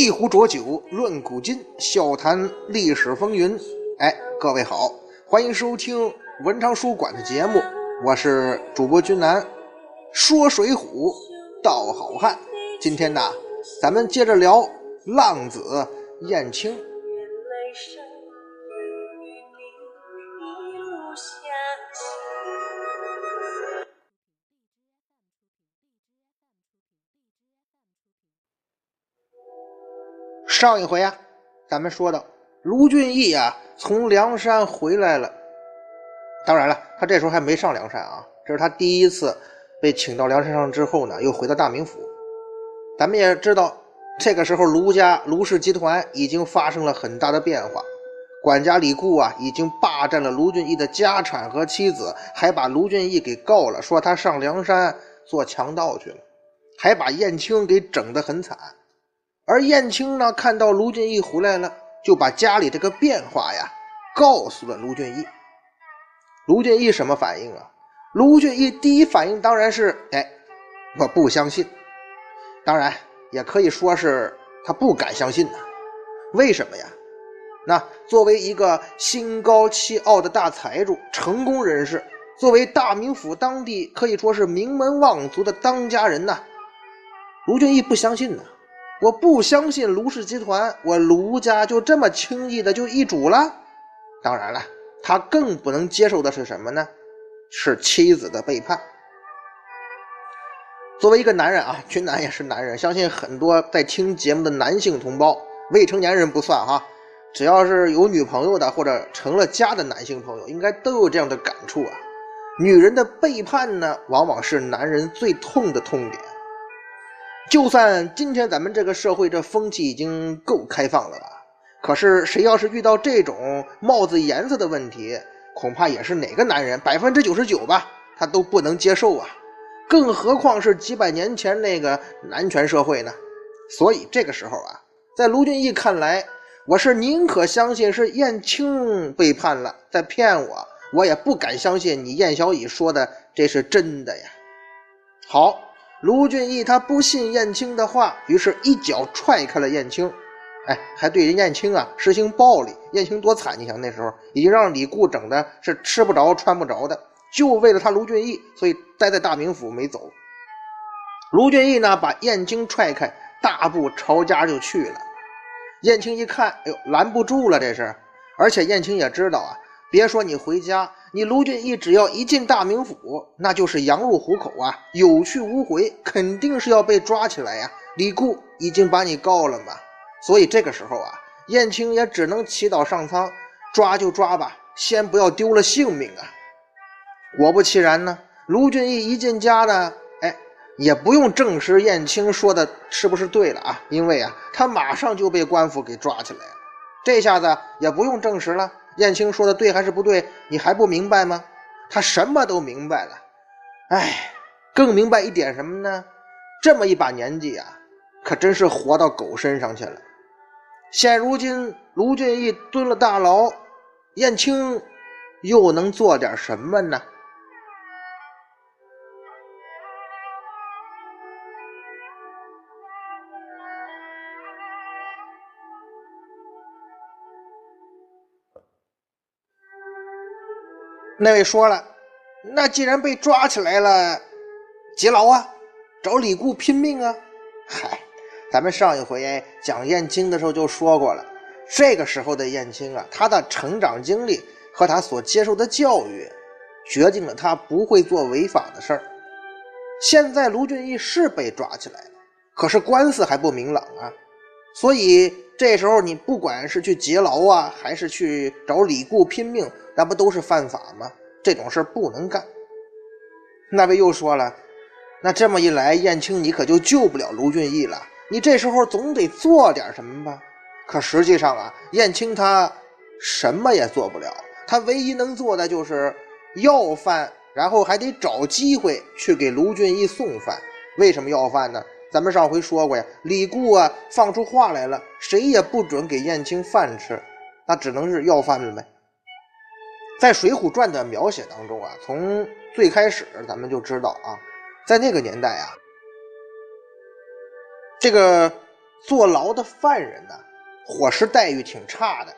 一壶浊酒论古今，笑谈历史风云。哎，各位好，欢迎收听文昌书馆的节目，我是主播君南，说水浒道好汉。今天呢，咱们接着聊浪子燕青。上一回啊，咱们说到卢俊义啊从梁山回来了。当然了，他这时候还没上梁山啊，这是他第一次被请到梁山上之后呢，又回到大名府。咱们也知道，这个时候卢家卢氏集团已经发生了很大的变化，管家李固啊已经霸占了卢俊义的家产和妻子，还把卢俊义给告了，说他上梁山做强盗去了，还把燕青给整得很惨。而燕青呢，看到卢俊义回来了，就把家里这个变化呀告诉了卢俊义。卢俊义什么反应啊？卢俊义第一反应当然是，哎，我不相信。当然，也可以说是他不敢相信呢。为什么呀？那作为一个心高气傲的大财主、成功人士，作为大名府当地可以说是名门望族的当家人呐，卢俊义不相信呢。我不相信卢氏集团，我卢家就这么轻易的就易主了。当然了，他更不能接受的是什么呢？是妻子的背叛。作为一个男人啊，君南也是男人，相信很多在听节目的男性同胞，未成年人不算哈，只要是有女朋友的或者成了家的男性朋友，应该都有这样的感触啊。女人的背叛呢，往往是男人最痛的痛点。就算今天咱们这个社会这风气已经够开放了吧，可是谁要是遇到这种帽子颜色的问题，恐怕也是哪个男人百分之九十九吧，他都不能接受啊！更何况是几百年前那个男权社会呢？所以这个时候啊，在卢俊义看来，我是宁可相信是燕青背叛了，在骗我，我也不敢相信你燕小乙说的这是真的呀。好。卢俊义他不信燕青的话，于是一脚踹开了燕青，哎，还对人燕青啊实行暴力。燕青多惨！你想那时候已经让李固整的是吃不着穿不着的，就为了他卢俊义，所以待在大名府没走。卢俊义呢，把燕青踹开，大步朝家就去了。燕青一看，哎呦，拦不住了，这是。而且燕青也知道啊，别说你回家。你卢俊义只要一进大名府，那就是羊入虎口啊，有去无回，肯定是要被抓起来呀。李固已经把你告了嘛，所以这个时候啊，燕青也只能祈祷上苍，抓就抓吧，先不要丢了性命啊。果不其然呢，卢俊义一进家呢，哎，也不用证实燕青说的是不是对了啊，因为啊，他马上就被官府给抓起来了，这下子也不用证实了。燕青说的对还是不对？你还不明白吗？他什么都明白了，哎，更明白一点什么呢？这么一把年纪啊，可真是活到狗身上去了。现如今卢俊义蹲了大牢，燕青又能做点什么呢？那位说了，那既然被抓起来了，劫牢啊，找李固拼命啊！嗨，咱们上一回讲燕青的时候就说过了，这个时候的燕青啊，他的成长经历和他所接受的教育，决定了他不会做违法的事儿。现在卢俊义是被抓起来了，可是官司还不明朗啊，所以这时候你不管是去劫牢啊，还是去找李固拼命。那不都是犯法吗？这种事不能干。那位又说了，那这么一来，燕青你可就救不了卢俊义了。你这时候总得做点什么吧？可实际上啊，燕青他什么也做不了，他唯一能做的就是要饭，然后还得找机会去给卢俊义送饭。为什么要饭呢？咱们上回说过呀，李固啊放出话来了，谁也不准给燕青饭吃，那只能是要饭了呗。在《水浒传》的描写当中啊，从最开始咱们就知道啊，在那个年代啊，这个坐牢的犯人呢，伙食待遇挺差的。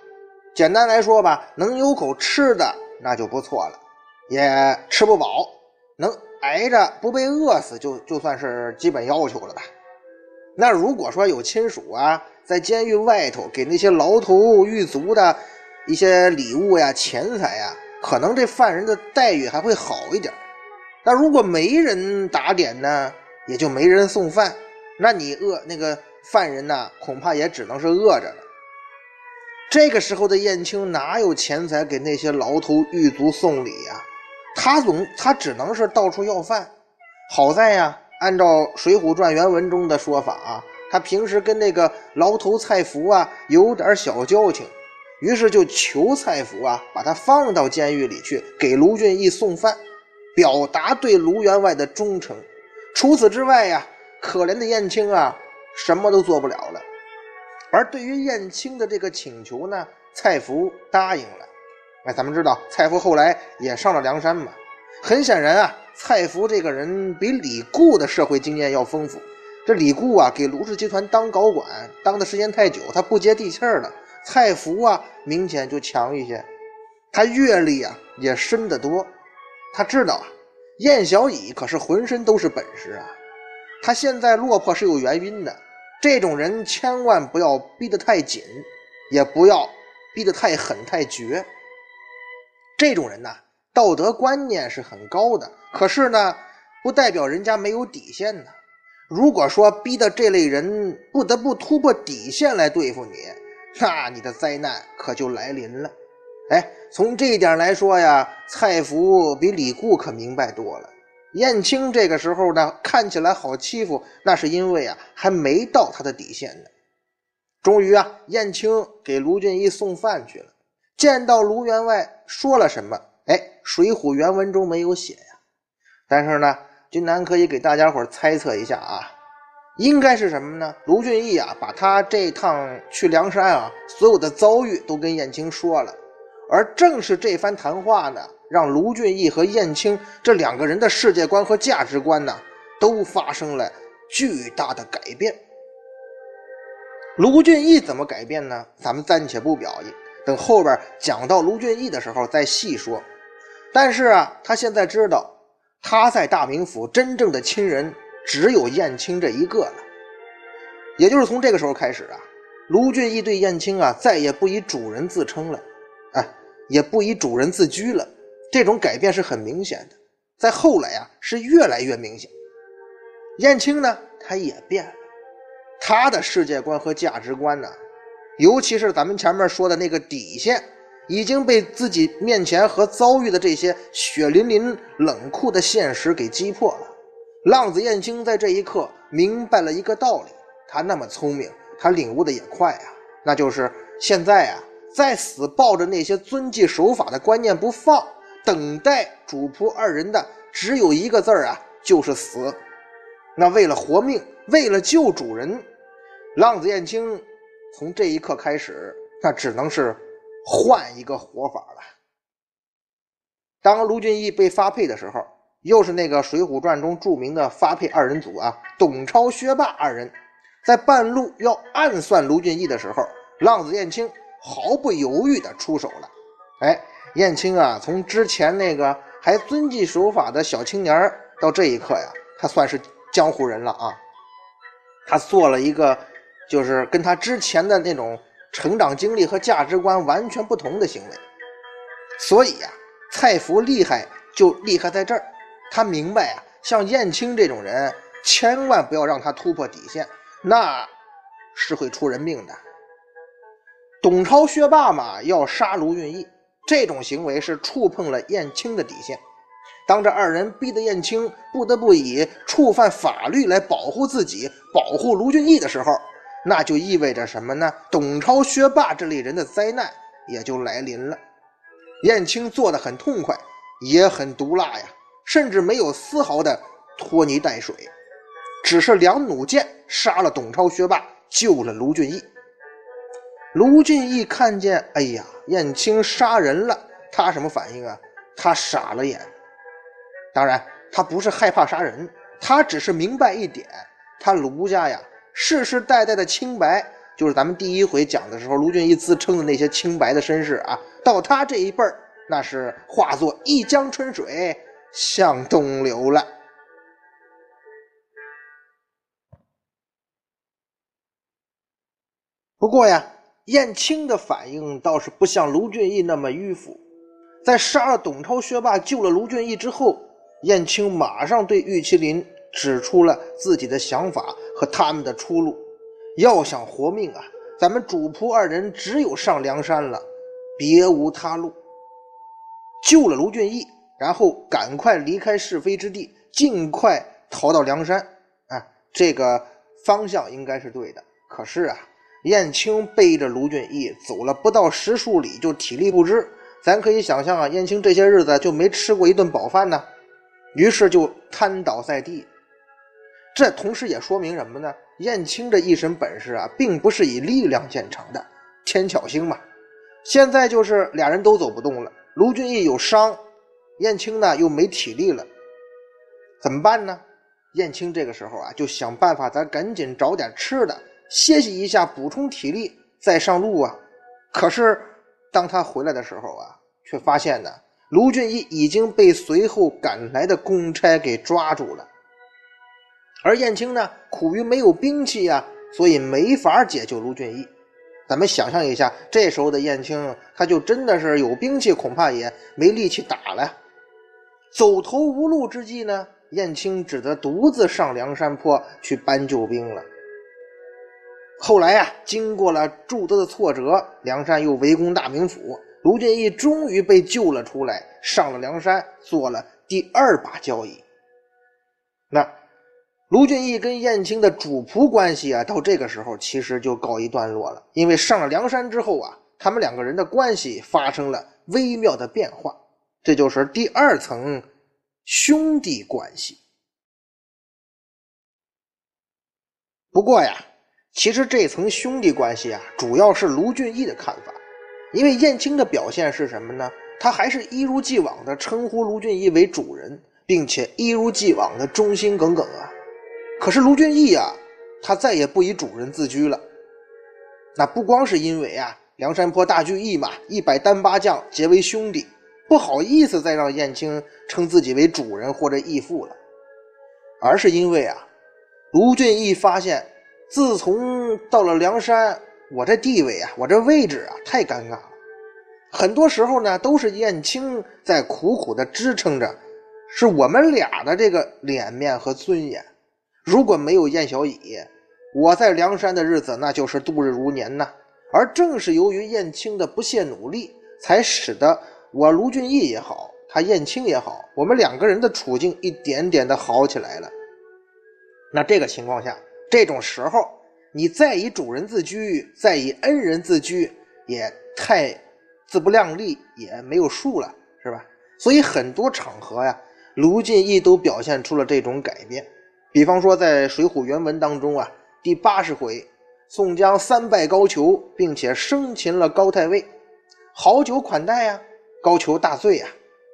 简单来说吧，能有口吃的那就不错了，也吃不饱，能挨着不被饿死就就算是基本要求了吧。那如果说有亲属啊，在监狱外头给那些牢头狱卒的一些礼物呀、钱财呀，可能这犯人的待遇还会好一点。那如果没人打点呢，也就没人送饭，那你饿那个犯人呢，恐怕也只能是饿着了。这个时候的燕青哪有钱财给那些牢头狱卒送礼呀？他总他只能是到处要饭。好在呀，按照《水浒传》原文中的说法啊，他平时跟那个牢头蔡福啊有点小交情，于是就求蔡福啊把他放到监狱里去，给卢俊义送饭，表达对卢员外的忠诚。除此之外呀，可怜的燕青啊，什么都做不了了。而对于燕青的这个请求呢，蔡福答应了。哎，咱们知道蔡福后来也上了梁山嘛。很显然啊，蔡福这个人比李固的社会经验要丰富。这李固啊，给卢氏集团当高管，当的时间太久，他不接地气儿了。太福啊，明显就强一些，他阅历啊也深得多。他知道啊，燕小乙可是浑身都是本事啊，他现在落魄是有原因的。这种人千万不要逼得太紧，也不要逼得太狠太绝。这种人呢，道德观念是很高的，可是呢，不代表人家没有底线呢。如果说逼得这类人不得不突破底线来对付你，那你的灾难可就来临了。哎，从这一点来说呀，蔡福比李固可明白多了。燕青这个时候呢，看起来好欺负，那是因为啊，还没到他的底线呢。终于啊，燕青给卢俊义送饭去了，见到卢员外说了什么？哎，《水浒》原文中没有写呀。但是呢，君南可以给大家伙猜测一下啊，应该是什么呢？卢俊义啊，把他这趟去梁山啊，所有的遭遇都跟燕青说了，而正是这番谈话呢。让卢俊义和燕青这两个人的世界观和价值观呢，都发生了巨大的改变。卢俊义怎么改变呢？咱们暂且不表，等后边讲到卢俊义的时候再细说。但是啊，他现在知道他在大名府真正的亲人只有燕青这一个了。也就是从这个时候开始啊，卢俊义对燕青啊再也不以主人自称了，哎，也不以主人自居了。这种改变是很明显的，在后来啊是越来越明显。燕青呢，他也变了，他的世界观和价值观呢，尤其是咱们前面说的那个底线，已经被自己面前和遭遇的这些血淋淋、冷酷的现实给击破了。浪子燕青在这一刻明白了一个道理，他那么聪明，他领悟的也快啊，那就是现在啊，在死抱着那些遵纪守法的观念不放。等待主仆二人的只有一个字啊，就是死。那为了活命，为了救主人，浪子燕青从这一刻开始，那只能是换一个活法了。当卢俊义被发配的时候，又是那个《水浒传》中著名的发配二人组啊，董超、薛霸二人，在半路要暗算卢俊义的时候，浪子燕青毫不犹豫地出手了。哎。燕青啊，从之前那个还遵纪守法的小青年到这一刻呀，他算是江湖人了啊。他做了一个，就是跟他之前的那种成长经历和价值观完全不同的行为。所以呀，蔡福厉害就厉害在这儿，他明白啊，像燕青这种人，千万不要让他突破底线，那是会出人命的。董超、薛霸嘛，要杀卢俊义。这种行为是触碰了燕青的底线。当这二人逼得燕青不得不以触犯法律来保护自己、保护卢俊义的时候，那就意味着什么呢？董超、薛霸这类人的灾难也就来临了。燕青做的很痛快，也很毒辣呀，甚至没有丝毫的拖泥带水，只是两弩箭杀了董超、薛霸，救了卢俊义。卢俊义看见，哎呀，燕青杀人了，他什么反应啊？他傻了眼。当然，他不是害怕杀人，他只是明白一点：他卢家呀，世世代代的清白，就是咱们第一回讲的时候，卢俊义自称的那些清白的身世啊，到他这一辈儿，那是化作一江春水向东流了。不过呀，燕青的反应倒是不像卢俊义那么迂腐，在杀了董超学霸、救了卢俊义之后，燕青马上对玉麒麟指出了自己的想法和他们的出路。要想活命啊，咱们主仆二人只有上梁山了，别无他路。救了卢俊义，然后赶快离开是非之地，尽快逃到梁山。啊，这个方向应该是对的。可是啊。燕青背着卢俊义走了不到十数里，就体力不支。咱可以想象啊，燕青这些日子就没吃过一顿饱饭呢，于是就瘫倒在地。这同时也说明什么呢？燕青这一身本事啊，并不是以力量见长的，天巧星嘛。现在就是俩人都走不动了，卢俊义有伤，燕青呢又没体力了，怎么办呢？燕青这个时候啊，就想办法，咱赶紧找点吃的。歇息一下，补充体力，再上路啊！可是当他回来的时候啊，却发现呢，卢俊义已经被随后赶来的公差给抓住了。而燕青呢，苦于没有兵器呀，所以没法解救卢俊义。咱们想象一下，这时候的燕青，他就真的是有兵器，恐怕也没力气打了。走投无路之际呢，燕青只得独自上梁山坡去搬救兵了。后来啊，经过了诸多的挫折，梁山又围攻大名府，卢俊义终于被救了出来，上了梁山，做了第二把交椅。那卢俊义跟燕青的主仆关系啊，到这个时候其实就告一段落了。因为上了梁山之后啊，他们两个人的关系发生了微妙的变化，这就是第二层兄弟关系。不过呀。其实这层兄弟关系啊，主要是卢俊义的看法，因为燕青的表现是什么呢？他还是一如既往的称呼卢俊义为主人，并且一如既往的忠心耿耿啊。可是卢俊义啊，他再也不以主人自居了。那不光是因为啊，梁山泊大聚义嘛，一百单八将结为兄弟，不好意思再让燕青称自己为主人或者义父了，而是因为啊，卢俊义发现。自从到了梁山，我这地位啊，我这位置啊，太尴尬了。很多时候呢，都是燕青在苦苦的支撑着，是我们俩的这个脸面和尊严。如果没有燕小乙，我在梁山的日子那就是度日如年呐。而正是由于燕青的不懈努力，才使得我卢俊义也好，他燕青也好，我们两个人的处境一点点的好起来了。那这个情况下。这种时候，你再以主人自居，再以恩人自居，也太自不量力，也没有数了，是吧？所以很多场合呀，卢俊义都表现出了这种改变。比方说，在《水浒》原文当中啊，第八十回，宋江三拜高俅，并且生擒了高太尉，好酒款待呀。高俅大醉呀，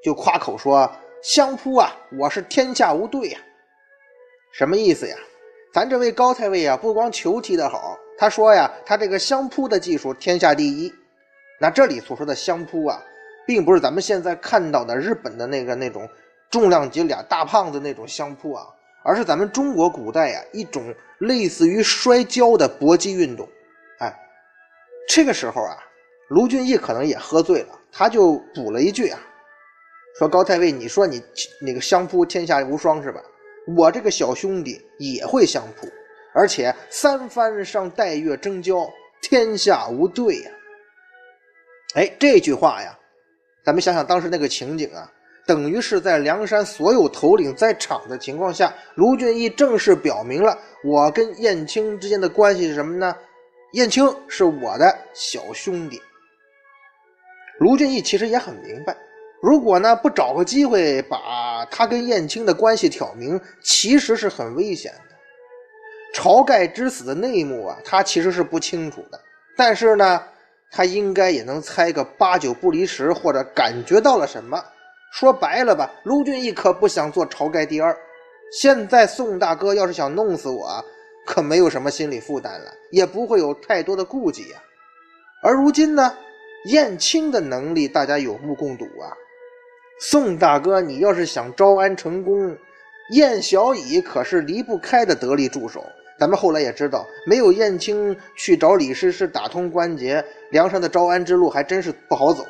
就夸口说：“相扑啊，我是天下无对呀。”什么意思呀？咱这位高太尉啊，不光球踢得好，他说呀，他这个相扑的技术天下第一。那这里所说的相扑啊，并不是咱们现在看到的日本的那个那种重量级俩大胖子那种相扑啊，而是咱们中国古代呀一种类似于摔跤的搏击运动。哎，这个时候啊，卢俊义可能也喝醉了，他就补了一句啊，说高太尉，你说你那个相扑天下无双是吧？我这个小兄弟也会相扑，而且三番上带月争交，天下无对呀！哎，这句话呀，咱们想想当时那个情景啊，等于是在梁山所有头领在场的情况下，卢俊义正式表明了我跟燕青之间的关系是什么呢？燕青是我的小兄弟。卢俊义其实也很明白。如果呢不找个机会把他跟燕青的关系挑明，其实是很危险的。晁盖之死的内幕啊，他其实是不清楚的。但是呢，他应该也能猜个八九不离十，或者感觉到了什么。说白了吧，卢俊义可不想做晁盖第二。现在宋大哥要是想弄死我，可没有什么心理负担了，也不会有太多的顾忌呀。而如今呢，燕青的能力大家有目共睹啊。宋大哥，你要是想招安成功，燕小乙可是离不开的得力助手。咱们后来也知道，没有燕青去找李师师打通关节，梁山的招安之路还真是不好走。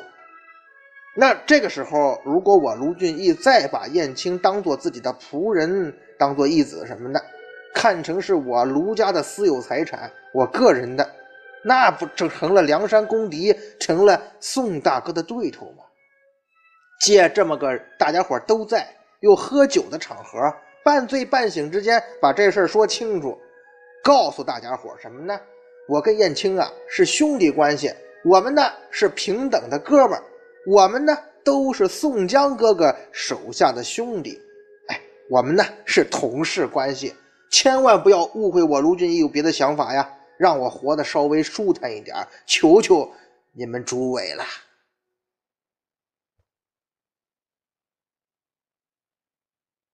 那这个时候，如果我卢俊义再把燕青当做自己的仆人，当做义子什么的，看成是我卢家的私有财产，我个人的，那不就成了梁山公敌，成了宋大哥的对头吗？借这么个大家伙都在又喝酒的场合，半醉半醒之间把这事儿说清楚，告诉大家伙什么呢？我跟燕青啊是兄弟关系，我们呢是平等的哥们儿。我们呢都是宋江哥哥手下的兄弟，哎，我们呢是同事关系，千万不要误会我卢俊义有别的想法呀，让我活得稍微舒坦一点，求求你们诸位了。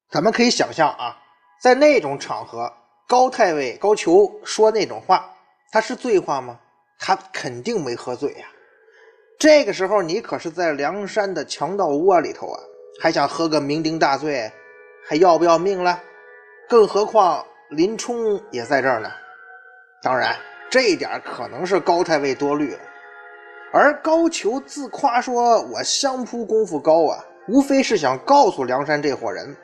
咱们可以想象啊，在那种场合，高太尉高俅说那种话，他是醉话吗？他肯定没喝醉呀。这个时候，你可是在梁山的强盗窝里头啊，还想喝个酩酊大醉，还要不要命了？更何况林冲也在这儿呢。当然，这一点可能是高太尉多虑了。而高俅自夸说：“我相扑功夫高啊，无非是想告诉梁山这伙人，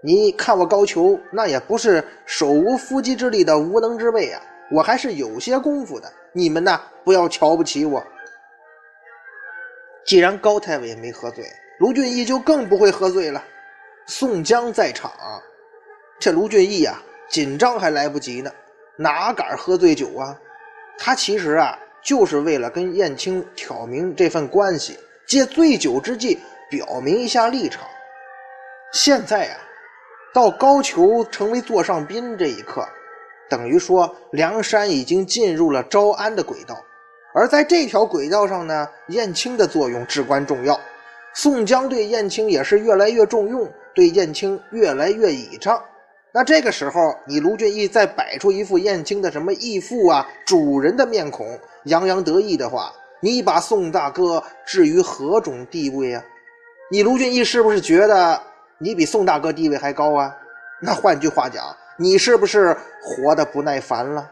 你看我高俅那也不是手无缚鸡之力的无能之辈啊，我还是有些功夫的。你们呢，不要瞧不起我。”既然高太尉没喝醉，卢俊义就更不会喝醉了。宋江在场，这卢俊义啊，紧张还来不及呢，哪敢喝醉酒啊？他其实啊，就是为了跟燕青挑明这份关系，借醉酒之际表明一下立场。现在啊，到高俅成为座上宾这一刻，等于说梁山已经进入了招安的轨道。而在这条轨道上呢，燕青的作用至关重要。宋江对燕青也是越来越重用，对燕青越来越倚仗。那这个时候，你卢俊义再摆出一副燕青的什么义父啊、主人的面孔，洋洋得意的话，你把宋大哥置于何种地位啊？你卢俊义是不是觉得你比宋大哥地位还高啊？那换句话讲，你是不是活得不耐烦了？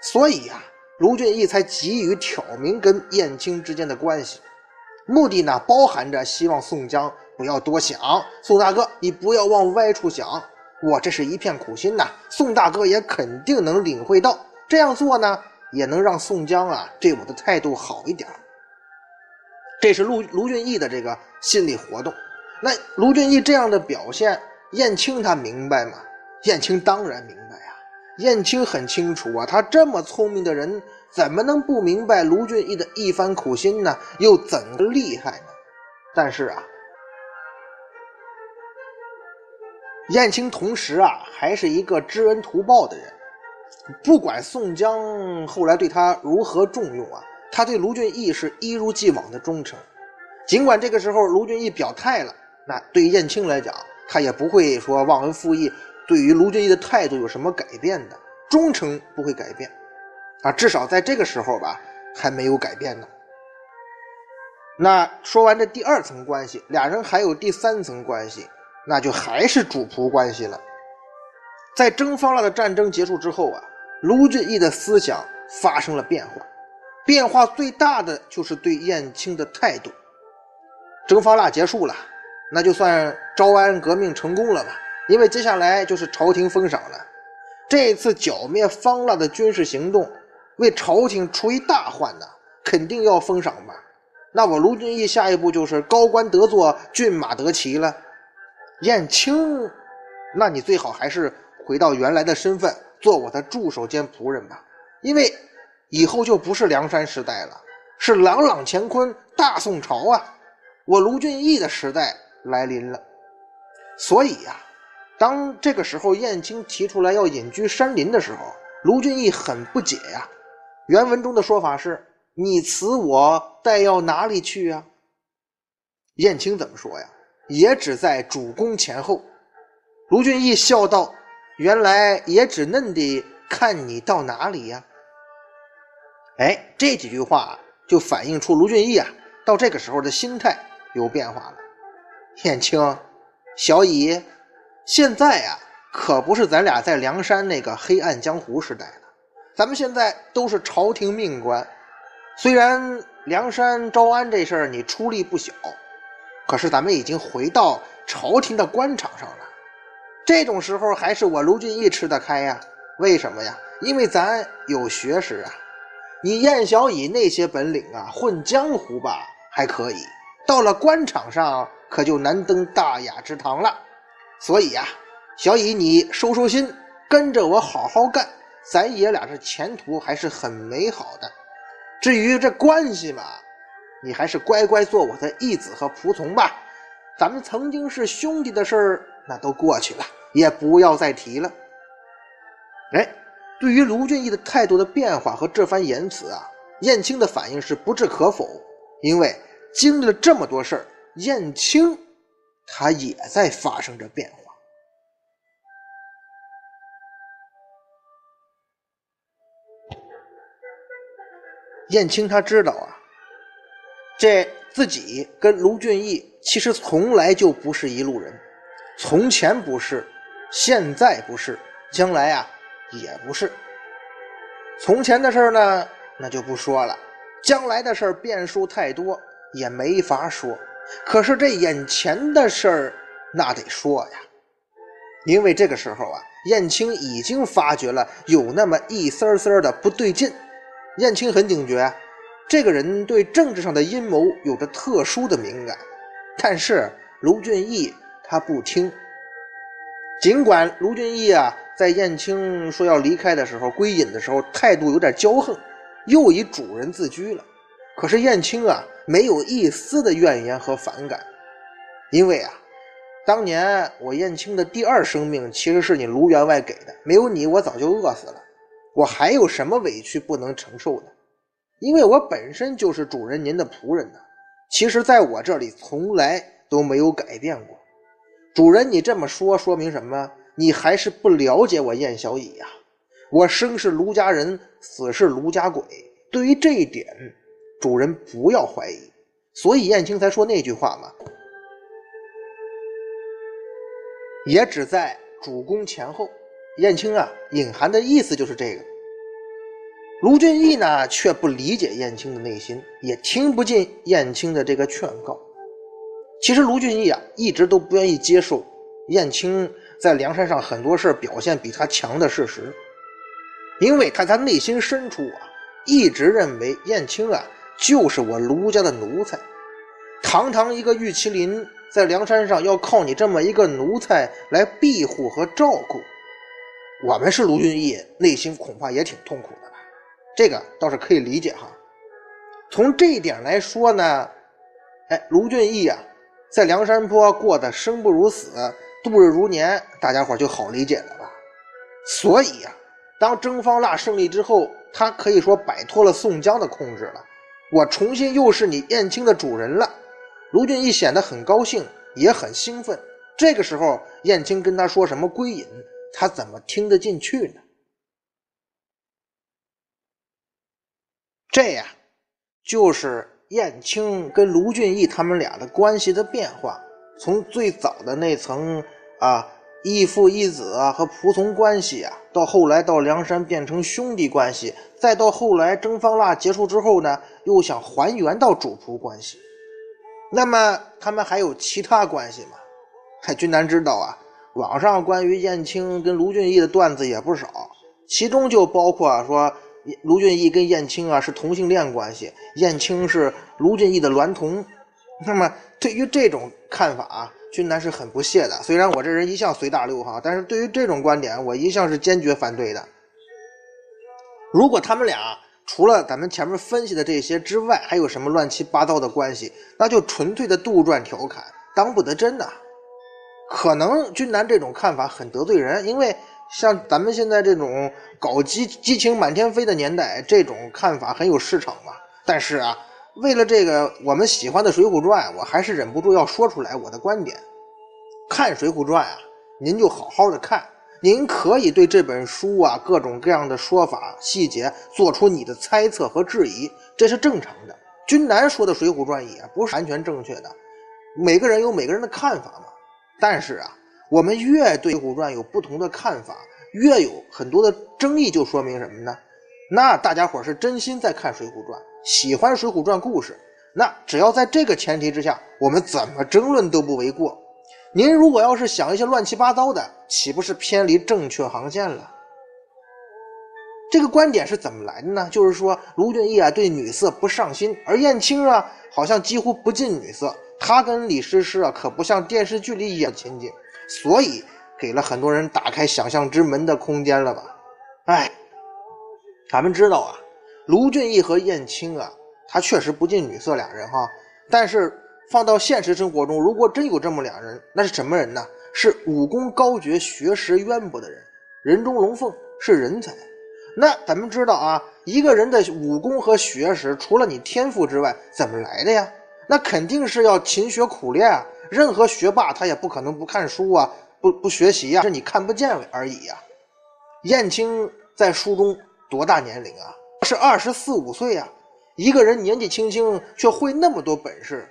所以呀。卢俊义才急于挑明跟燕青之间的关系，目的呢，包含着希望宋江不要多想。宋大哥，你不要往歪处想，我这是一片苦心呐。宋大哥也肯定能领会到，这样做呢，也能让宋江啊对我的态度好一点。这是卢卢俊义的这个心理活动。那卢俊义这样的表现，燕青他明白吗？燕青当然明白呀。燕青很清楚啊，他这么聪明的人，怎么能不明白卢俊义的一番苦心呢？又怎么厉害呢？但是啊，燕青同时啊，还是一个知恩图报的人。不管宋江后来对他如何重用啊，他对卢俊义是一如既往的忠诚。尽管这个时候卢俊义表态了，那对于燕青来讲，他也不会说忘恩负义。对于卢俊义的态度有什么改变的？忠诚不会改变，啊，至少在这个时候吧，还没有改变呢。那说完这第二层关系，俩人还有第三层关系，那就还是主仆关系了。在征方腊的战争结束之后啊，卢俊义的思想发生了变化，变化最大的就是对燕青的态度。征方腊结束了，那就算招安革命成功了吧。因为接下来就是朝廷封赏了，这次剿灭方腊的军事行动，为朝廷除一大患呐，肯定要封赏吧？那我卢俊义下一步就是高官得坐，骏马得骑了。燕青，那你最好还是回到原来的身份，做我的助手兼仆人吧。因为以后就不是梁山时代了，是朗朗乾坤大宋朝啊！我卢俊义的时代来临了，所以呀。当这个时候，燕青提出来要隐居山林的时候，卢俊义很不解呀。原文中的说法是：“你辞我，待要哪里去啊？”燕青怎么说呀？也只在主公前后。卢俊义笑道：“原来也只嫩的看你到哪里呀？哎，这几句话就反映出卢俊义啊，到这个时候的心态有变化了。燕青，小乙，现在呀，可不是咱俩在梁山那个黑暗江湖时代了，咱们现在都是朝廷命官。虽然梁山招安这事儿你出力不小，可是咱们已经回到朝廷的官场上了。这种时候还是我卢俊义吃得开呀？为什么呀？因为咱有学识啊。你燕小乙那些本领啊，混江湖吧还可以，到了官场上可就难登大雅之堂了。所以呀，小乙你收收心，跟着我好好干，咱爷俩这前途还是很美好的。至于这关系嘛，你还是乖乖做我的义子和仆从吧。咱们曾经是兄弟的事儿，那都过去了，也不要再提了。哎，对于卢俊义的态度的变化和这番言辞啊，燕青的反应是不置可否。因为经历了这么多事儿，燕青他也在发生着变化。燕青他知道啊，这自己跟卢俊义其实从来就不是一路人，从前不是，现在不是，将来啊也不是。从前的事呢，那就不说了；将来的事变数太多，也没法说。可是这眼前的事儿，那得说呀，因为这个时候啊，燕青已经发觉了有那么一丝丝的不对劲。燕青很警觉，这个人对政治上的阴谋有着特殊的敏感。但是卢俊义他不听。尽管卢俊义啊，在燕青说要离开的时候，归隐的时候，态度有点骄横，又以主人自居了。可是燕青啊，没有一丝的怨言和反感，因为啊，当年我燕青的第二生命其实是你卢员外给的，没有你，我早就饿死了。我还有什么委屈不能承受的？因为我本身就是主人您的仆人呢。其实，在我这里从来都没有改变过。主人，你这么说，说明什么？你还是不了解我燕小乙呀。我生是卢家人，死是卢家鬼。对于这一点，主人不要怀疑。所以燕青才说那句话嘛，也只在主公前后。燕青啊，隐含的意思就是这个。卢俊义呢，却不理解燕青的内心，也听不进燕青的这个劝告。其实卢俊义啊，一直都不愿意接受燕青在梁山上很多事表现比他强的事实，因为他他内心深处啊，一直认为燕青啊就是我卢家的奴才。堂堂一个玉麒麟，在梁山上要靠你这么一个奴才来庇护和照顾。我们是卢俊义，内心恐怕也挺痛苦的？这个倒是可以理解哈。从这一点来说呢，哎，卢俊义啊，在梁山坡过得生不如死，度日如年，大家伙就好理解了吧？所以呀，当征方腊胜利之后，他可以说摆脱了宋江的控制了，我重新又是你燕青的主人了。卢俊义显得很高兴，也很兴奋。这个时候，燕青跟他说什么归隐？他怎么听得进去呢？这呀，就是燕青跟卢俊义他们俩的关系的变化。从最早的那层啊义父义子啊和仆从关系啊，到后来到梁山变成兄弟关系，再到后来征方腊结束之后呢，又想还原到主仆关系。那么他们还有其他关系吗？嗨，君南知道啊。网上关于燕青跟卢俊义的段子也不少，其中就包括说卢俊义跟燕青啊是同性恋关系，燕青是卢俊义的娈童。那么对于这种看法，啊君南是很不屑的。虽然我这人一向随大流哈，但是对于这种观点，我一向是坚决反对的。如果他们俩除了咱们前面分析的这些之外，还有什么乱七八糟的关系，那就纯粹的杜撰调侃，当不得真的。可能君南这种看法很得罪人，因为像咱们现在这种搞激激情满天飞的年代，这种看法很有市场嘛。但是啊，为了这个我们喜欢的《水浒传》，我还是忍不住要说出来我的观点。看《水浒传》啊，您就好好的看，您可以对这本书啊各种各样的说法细节做出你的猜测和质疑，这是正常的。君南说的《水浒传》也不是完全正确的，每个人有每个人的看法嘛。但是啊，我们越对《水浒传》有不同的看法，越有很多的争议，就说明什么呢？那大家伙是真心在看《水浒传》，喜欢《水浒传》故事。那只要在这个前提之下，我们怎么争论都不为过。您如果要是想一些乱七八糟的，岂不是偏离正确航线了？这个观点是怎么来的呢？就是说卢俊义啊对女色不上心，而燕青啊好像几乎不近女色。他跟李师师啊可不像电视剧里演亲近，所以给了很多人打开想象之门的空间了吧？哎，咱们知道啊，卢俊义和燕青啊，他确实不近女色俩人哈，但是。放到现实生活中，如果真有这么两人，那是什么人呢？是武功高绝、学识渊博的人，人中龙凤，是人才。那咱们知道啊，一个人的武功和学识，除了你天赋之外，怎么来的呀？那肯定是要勤学苦练啊。任何学霸他也不可能不看书啊，不不学习呀，是你看不见而已呀。燕青在书中多大年龄啊？是二十四五岁呀。一个人年纪轻轻却会那么多本事。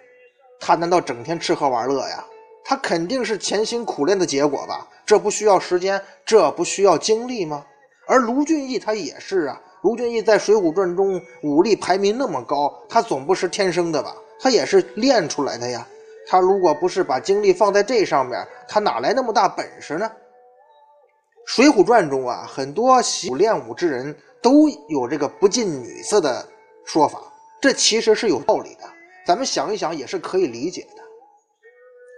他难道整天吃喝玩乐呀？他肯定是潜心苦练的结果吧？这不需要时间，这不需要精力吗？而卢俊义他也是啊。卢俊义在《水浒传》中武力排名那么高，他总不是天生的吧？他也是练出来的呀。他如果不是把精力放在这上面，他哪来那么大本事呢？《水浒传》中啊，很多习武练武之人都有这个不近女色的说法，这其实是有道理的。咱们想一想，也是可以理解的。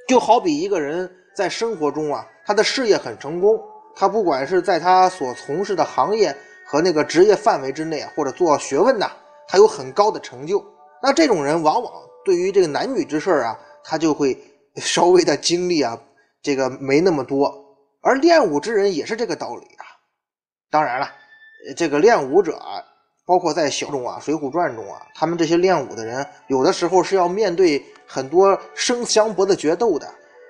就好比一个人在生活中啊，他的事业很成功，他不管是在他所从事的行业和那个职业范围之内，或者做学问呐，他有很高的成就。那这种人往往对于这个男女之事啊，他就会 稍微的精力啊，这个没那么多。而练武之人也是这个道理啊。当然了，这个练武者啊。包括在小中啊，《水浒传》中啊，他们这些练武的人，有的时候是要面对很多生死相搏的决斗的。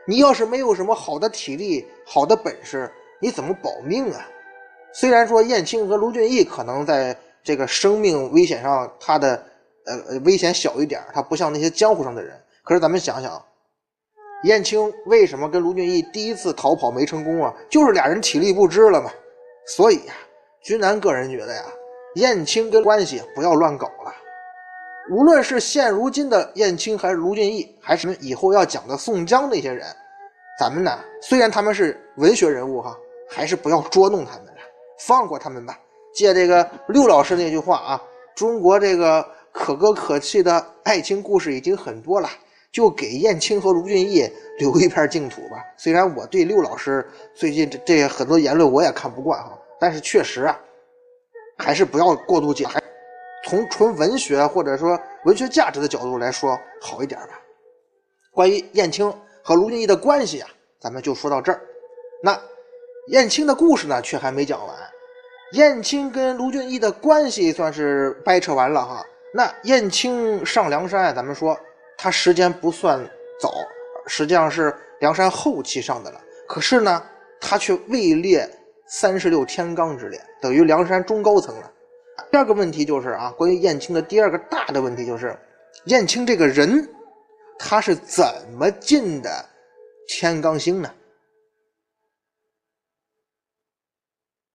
你要是没有什么好的体力、好的本事，你怎么保命啊？虽然说燕青和卢俊义可能在这个生命危险上，他的呃危险小一点，他不像那些江湖上的人。可是咱们想想，燕青为什么跟卢俊义第一次逃跑没成功啊？就是俩人体力不支了嘛。所以呀，君南个人觉得呀。燕青跟关系不要乱搞了。无论是现如今的燕青，还是卢俊义，还是以后要讲的宋江那些人，咱们呢，虽然他们是文学人物哈，还是不要捉弄他们了，放过他们吧。借这个六老师那句话啊，中国这个可歌可泣的爱情故事已经很多了，就给燕青和卢俊义留一片净土吧。虽然我对六老师最近这这很多言论我也看不惯哈，但是确实啊。还是不要过度解，从纯文学或者说文学价值的角度来说好一点吧。关于燕青和卢俊义的关系啊，咱们就说到这儿。那燕青的故事呢，却还没讲完。燕青跟卢俊义的关系算是掰扯完了哈。那燕青上梁山啊，咱们说他时间不算早，实际上是梁山后期上的了。可是呢，他却位列。三十六天罡之列，等于梁山中高层了。第二个问题就是啊，关于燕青的第二个大的问题就是，燕青这个人，他是怎么进的天罡星呢？